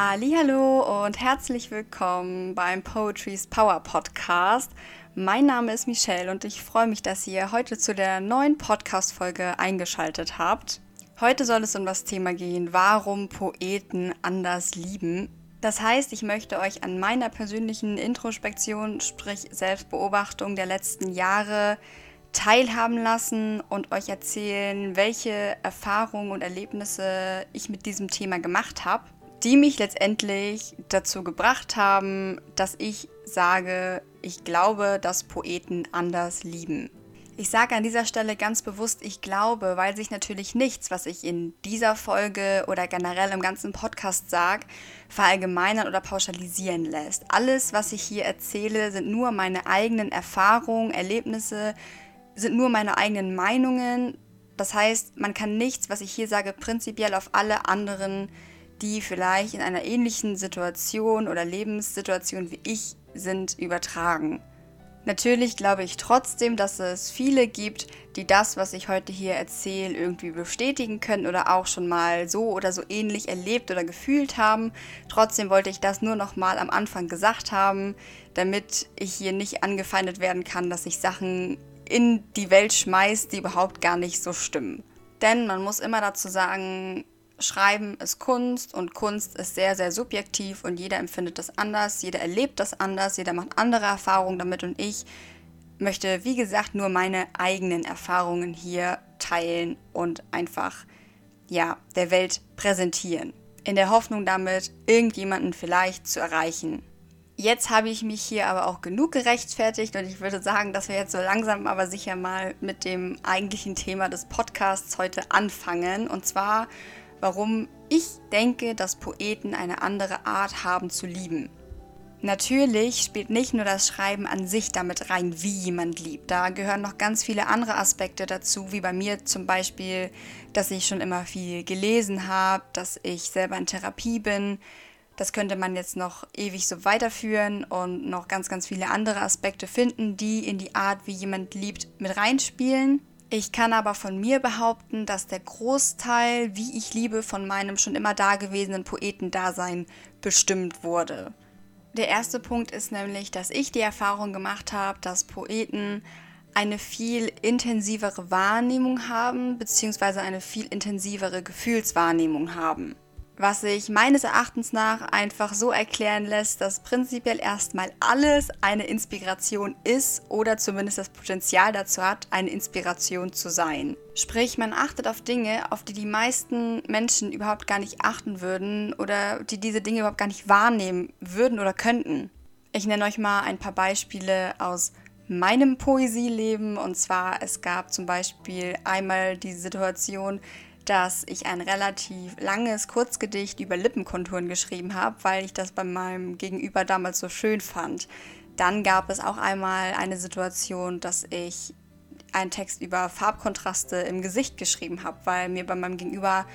Hallo und herzlich willkommen beim Poetry's Power Podcast. Mein Name ist Michelle und ich freue mich, dass ihr heute zu der neuen Podcast Folge eingeschaltet habt. Heute soll es um das Thema gehen, warum Poeten anders lieben. Das heißt, ich möchte euch an meiner persönlichen Introspektion, sprich Selbstbeobachtung der letzten Jahre teilhaben lassen und euch erzählen, welche Erfahrungen und Erlebnisse ich mit diesem Thema gemacht habe die mich letztendlich dazu gebracht haben, dass ich sage, ich glaube, dass Poeten anders lieben. Ich sage an dieser Stelle ganz bewusst, ich glaube, weil sich natürlich nichts, was ich in dieser Folge oder generell im ganzen Podcast sage, verallgemeinern oder pauschalisieren lässt. Alles, was ich hier erzähle, sind nur meine eigenen Erfahrungen, Erlebnisse, sind nur meine eigenen Meinungen. Das heißt, man kann nichts, was ich hier sage, prinzipiell auf alle anderen die vielleicht in einer ähnlichen Situation oder Lebenssituation wie ich sind, übertragen. Natürlich glaube ich trotzdem, dass es viele gibt, die das, was ich heute hier erzähle, irgendwie bestätigen können oder auch schon mal so oder so ähnlich erlebt oder gefühlt haben. Trotzdem wollte ich das nur noch mal am Anfang gesagt haben, damit ich hier nicht angefeindet werden kann, dass ich Sachen in die Welt schmeiße, die überhaupt gar nicht so stimmen. Denn man muss immer dazu sagen, Schreiben ist Kunst und Kunst ist sehr, sehr subjektiv und jeder empfindet das anders, jeder erlebt das anders, jeder macht andere Erfahrungen damit und ich möchte, wie gesagt, nur meine eigenen Erfahrungen hier teilen und einfach, ja, der Welt präsentieren. In der Hoffnung damit, irgendjemanden vielleicht zu erreichen. Jetzt habe ich mich hier aber auch genug gerechtfertigt und ich würde sagen, dass wir jetzt so langsam aber sicher mal mit dem eigentlichen Thema des Podcasts heute anfangen. Und zwar warum ich denke, dass Poeten eine andere Art haben zu lieben. Natürlich spielt nicht nur das Schreiben an sich damit rein, wie jemand liebt. Da gehören noch ganz viele andere Aspekte dazu, wie bei mir zum Beispiel, dass ich schon immer viel gelesen habe, dass ich selber in Therapie bin. Das könnte man jetzt noch ewig so weiterführen und noch ganz, ganz viele andere Aspekte finden, die in die Art, wie jemand liebt, mit reinspielen. Ich kann aber von mir behaupten, dass der Großteil, wie ich liebe, von meinem schon immer dagewesenen Poetendasein bestimmt wurde. Der erste Punkt ist nämlich, dass ich die Erfahrung gemacht habe, dass Poeten eine viel intensivere Wahrnehmung haben, beziehungsweise eine viel intensivere Gefühlswahrnehmung haben was sich meines Erachtens nach einfach so erklären lässt, dass prinzipiell erstmal alles eine Inspiration ist oder zumindest das Potenzial dazu hat, eine Inspiration zu sein. Sprich, man achtet auf Dinge, auf die die meisten Menschen überhaupt gar nicht achten würden oder die diese Dinge überhaupt gar nicht wahrnehmen würden oder könnten. Ich nenne euch mal ein paar Beispiele aus meinem Poesieleben und zwar es gab zum Beispiel einmal die Situation, dass ich ein relativ langes Kurzgedicht über Lippenkonturen geschrieben habe, weil ich das bei meinem Gegenüber damals so schön fand. Dann gab es auch einmal eine Situation, dass ich einen Text über Farbkontraste im Gesicht geschrieben habe, weil mir bei meinem Gegenüber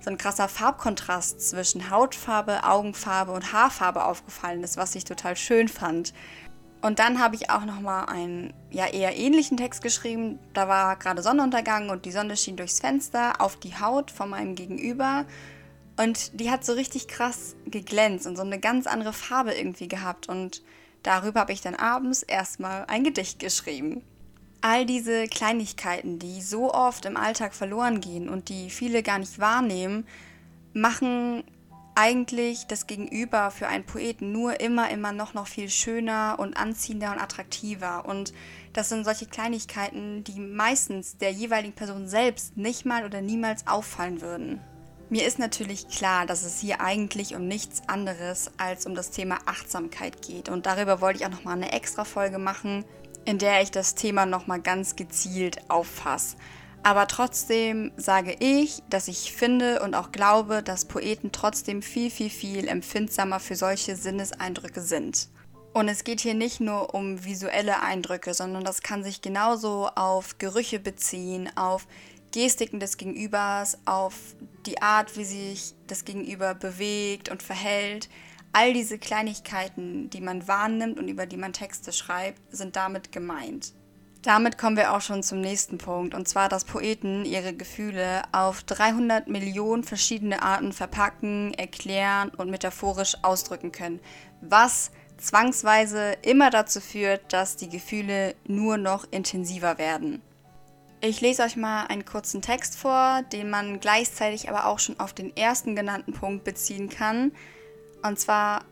so ein krasser Farbkontrast zwischen Hautfarbe, Augenfarbe und Haarfarbe aufgefallen ist, was ich total schön fand. Und dann habe ich auch noch mal einen ja eher ähnlichen Text geschrieben. Da war gerade Sonnenuntergang und die Sonne schien durchs Fenster auf die Haut von meinem Gegenüber und die hat so richtig krass geglänzt und so eine ganz andere Farbe irgendwie gehabt und darüber habe ich dann abends erstmal ein Gedicht geschrieben. All diese Kleinigkeiten, die so oft im Alltag verloren gehen und die viele gar nicht wahrnehmen, machen eigentlich das Gegenüber für einen Poeten nur immer, immer noch, noch viel schöner und anziehender und attraktiver. Und das sind solche Kleinigkeiten, die meistens der jeweiligen Person selbst nicht mal oder niemals auffallen würden. Mir ist natürlich klar, dass es hier eigentlich um nichts anderes als um das Thema Achtsamkeit geht. Und darüber wollte ich auch nochmal eine extra Folge machen, in der ich das Thema nochmal ganz gezielt auffasse. Aber trotzdem sage ich, dass ich finde und auch glaube, dass Poeten trotzdem viel, viel, viel empfindsamer für solche Sinneseindrücke sind. Und es geht hier nicht nur um visuelle Eindrücke, sondern das kann sich genauso auf Gerüche beziehen, auf Gestiken des Gegenübers, auf die Art, wie sich das Gegenüber bewegt und verhält. All diese Kleinigkeiten, die man wahrnimmt und über die man Texte schreibt, sind damit gemeint. Damit kommen wir auch schon zum nächsten Punkt, und zwar, dass Poeten ihre Gefühle auf 300 Millionen verschiedene Arten verpacken, erklären und metaphorisch ausdrücken können, was zwangsweise immer dazu führt, dass die Gefühle nur noch intensiver werden. Ich lese euch mal einen kurzen Text vor, den man gleichzeitig aber auch schon auf den ersten genannten Punkt beziehen kann. Und zwar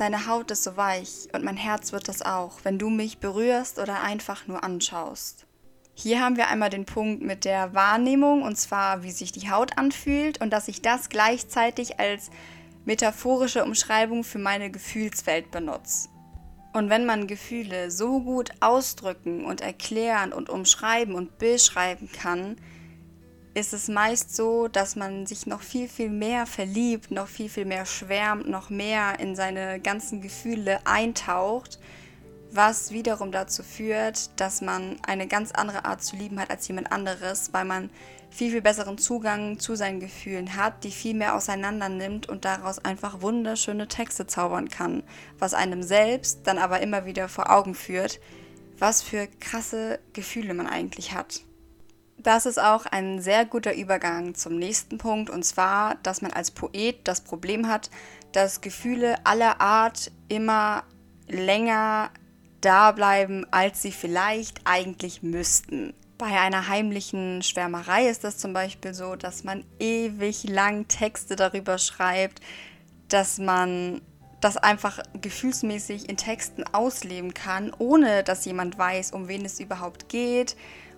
Deine Haut ist so weich und mein Herz wird das auch, wenn du mich berührst oder einfach nur anschaust. Hier haben wir einmal den Punkt mit der Wahrnehmung und zwar, wie sich die Haut anfühlt und dass ich das gleichzeitig als metaphorische Umschreibung für meine Gefühlswelt benutze. Und wenn man Gefühle so gut ausdrücken und erklären und umschreiben und beschreiben kann, ist es meist so, dass man sich noch viel, viel mehr verliebt, noch viel, viel mehr schwärmt, noch mehr in seine ganzen Gefühle eintaucht, was wiederum dazu führt, dass man eine ganz andere Art zu lieben hat als jemand anderes, weil man viel, viel besseren Zugang zu seinen Gefühlen hat, die viel mehr auseinander nimmt und daraus einfach wunderschöne Texte zaubern kann, was einem selbst dann aber immer wieder vor Augen führt, was für krasse Gefühle man eigentlich hat. Das ist auch ein sehr guter Übergang zum nächsten Punkt, und zwar, dass man als Poet das Problem hat, dass Gefühle aller Art immer länger da bleiben, als sie vielleicht eigentlich müssten. Bei einer heimlichen Schwärmerei ist das zum Beispiel so, dass man ewig lang Texte darüber schreibt, dass man das einfach gefühlsmäßig in Texten ausleben kann, ohne dass jemand weiß, um wen es überhaupt geht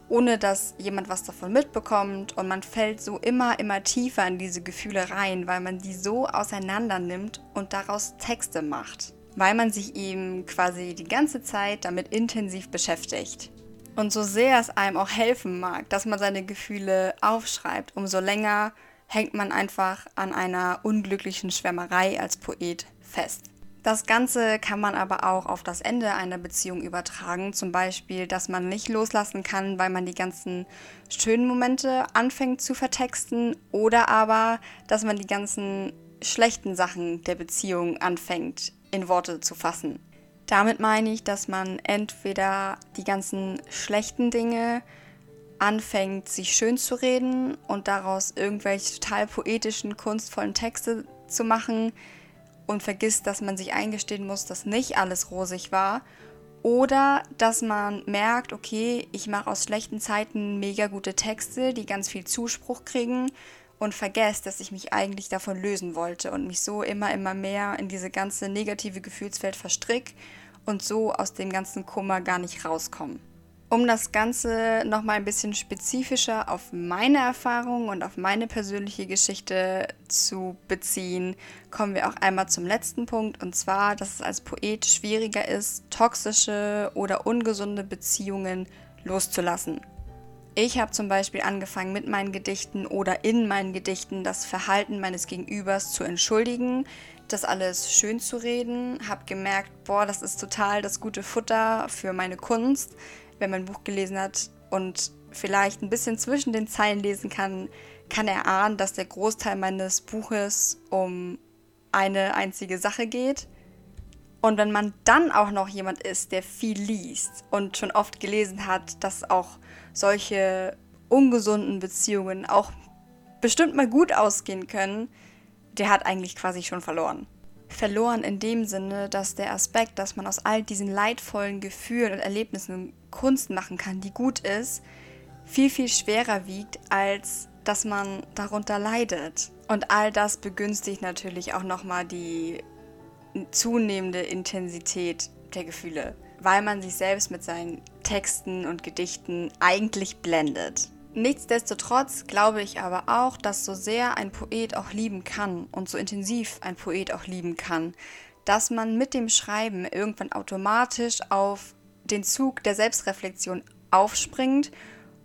ohne dass jemand was davon mitbekommt und man fällt so immer, immer tiefer in diese Gefühle rein, weil man die so auseinander nimmt und daraus Texte macht, weil man sich eben quasi die ganze Zeit damit intensiv beschäftigt. Und so sehr es einem auch helfen mag, dass man seine Gefühle aufschreibt, umso länger hängt man einfach an einer unglücklichen Schwärmerei als Poet fest. Das Ganze kann man aber auch auf das Ende einer Beziehung übertragen. Zum Beispiel, dass man nicht loslassen kann, weil man die ganzen schönen Momente anfängt zu vertexten. Oder aber, dass man die ganzen schlechten Sachen der Beziehung anfängt in Worte zu fassen. Damit meine ich, dass man entweder die ganzen schlechten Dinge anfängt, sich schön zu reden und daraus irgendwelche total poetischen, kunstvollen Texte zu machen, und vergisst, dass man sich eingestehen muss, dass nicht alles rosig war. Oder dass man merkt, okay, ich mache aus schlechten Zeiten mega gute Texte, die ganz viel Zuspruch kriegen und vergesst, dass ich mich eigentlich davon lösen wollte und mich so immer, immer mehr in diese ganze negative Gefühlswelt verstrick und so aus dem ganzen Kummer gar nicht rauskomme. Um das Ganze nochmal ein bisschen spezifischer auf meine Erfahrung und auf meine persönliche Geschichte zu beziehen, kommen wir auch einmal zum letzten Punkt und zwar, dass es als Poet schwieriger ist, toxische oder ungesunde Beziehungen loszulassen. Ich habe zum Beispiel angefangen mit meinen Gedichten oder in meinen Gedichten das Verhalten meines Gegenübers zu entschuldigen, das alles schön zu reden, habe gemerkt, boah, das ist total das gute Futter für meine Kunst wenn man ein Buch gelesen hat und vielleicht ein bisschen zwischen den Zeilen lesen kann, kann er ahnen, dass der Großteil meines Buches um eine einzige Sache geht. Und wenn man dann auch noch jemand ist, der viel liest und schon oft gelesen hat, dass auch solche ungesunden Beziehungen auch bestimmt mal gut ausgehen können, der hat eigentlich quasi schon verloren verloren in dem Sinne, dass der Aspekt, dass man aus all diesen leidvollen Gefühlen und Erlebnissen Kunst machen kann, die gut ist, viel, viel schwerer wiegt, als dass man darunter leidet. Und all das begünstigt natürlich auch nochmal die zunehmende Intensität der Gefühle, weil man sich selbst mit seinen Texten und Gedichten eigentlich blendet. Nichtsdestotrotz glaube ich aber auch, dass so sehr ein Poet auch lieben kann und so intensiv ein Poet auch lieben kann, dass man mit dem Schreiben irgendwann automatisch auf den Zug der Selbstreflexion aufspringt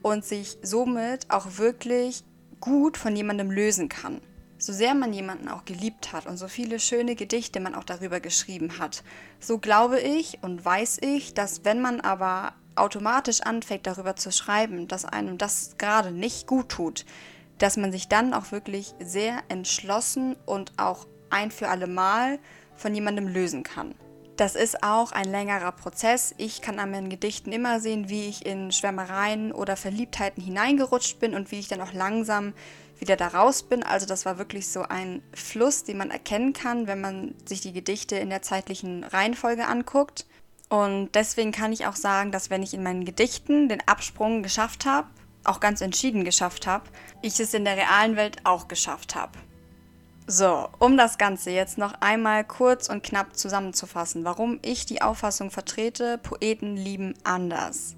und sich somit auch wirklich gut von jemandem lösen kann. So sehr man jemanden auch geliebt hat und so viele schöne Gedichte man auch darüber geschrieben hat, so glaube ich und weiß ich, dass wenn man aber automatisch anfängt darüber zu schreiben, dass einem das gerade nicht gut tut, dass man sich dann auch wirklich sehr entschlossen und auch ein für alle Mal von jemandem lösen kann. Das ist auch ein längerer Prozess. Ich kann an meinen Gedichten immer sehen, wie ich in Schwärmereien oder Verliebtheiten hineingerutscht bin und wie ich dann auch langsam wieder da raus bin. Also das war wirklich so ein Fluss, den man erkennen kann, wenn man sich die Gedichte in der zeitlichen Reihenfolge anguckt. Und deswegen kann ich auch sagen, dass wenn ich in meinen Gedichten den Absprung geschafft habe, auch ganz entschieden geschafft habe, ich es in der realen Welt auch geschafft habe. So, um das Ganze jetzt noch einmal kurz und knapp zusammenzufassen, warum ich die Auffassung vertrete, Poeten lieben anders.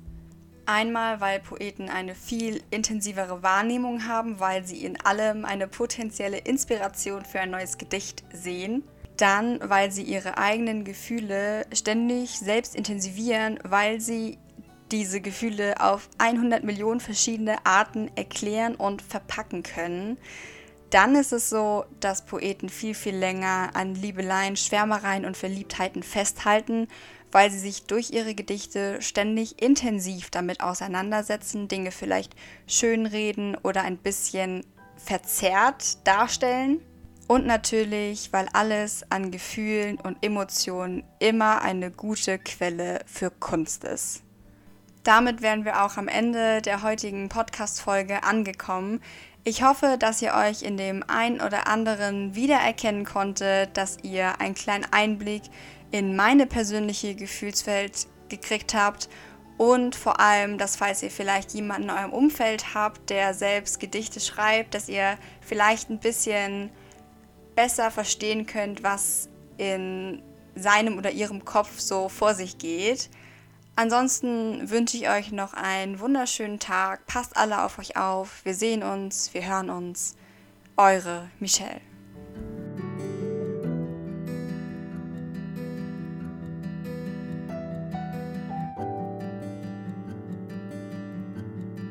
Einmal, weil Poeten eine viel intensivere Wahrnehmung haben, weil sie in allem eine potenzielle Inspiration für ein neues Gedicht sehen. Dann, weil sie ihre eigenen Gefühle ständig selbst intensivieren, weil sie diese Gefühle auf 100 Millionen verschiedene Arten erklären und verpacken können. Dann ist es so, dass Poeten viel, viel länger an Liebeleien, Schwärmereien und Verliebtheiten festhalten, weil sie sich durch ihre Gedichte ständig intensiv damit auseinandersetzen, Dinge vielleicht schönreden oder ein bisschen verzerrt darstellen. Und natürlich, weil alles an Gefühlen und Emotionen immer eine gute Quelle für Kunst ist. Damit wären wir auch am Ende der heutigen Podcast-Folge angekommen. Ich hoffe, dass ihr euch in dem einen oder anderen wiedererkennen konntet, dass ihr einen kleinen Einblick in meine persönliche Gefühlswelt gekriegt habt und vor allem, dass falls ihr vielleicht jemanden in eurem Umfeld habt, der selbst Gedichte schreibt, dass ihr vielleicht ein bisschen besser verstehen könnt, was in seinem oder ihrem Kopf so vor sich geht. Ansonsten wünsche ich euch noch einen wunderschönen Tag. Passt alle auf euch auf. Wir sehen uns, wir hören uns. Eure Michelle.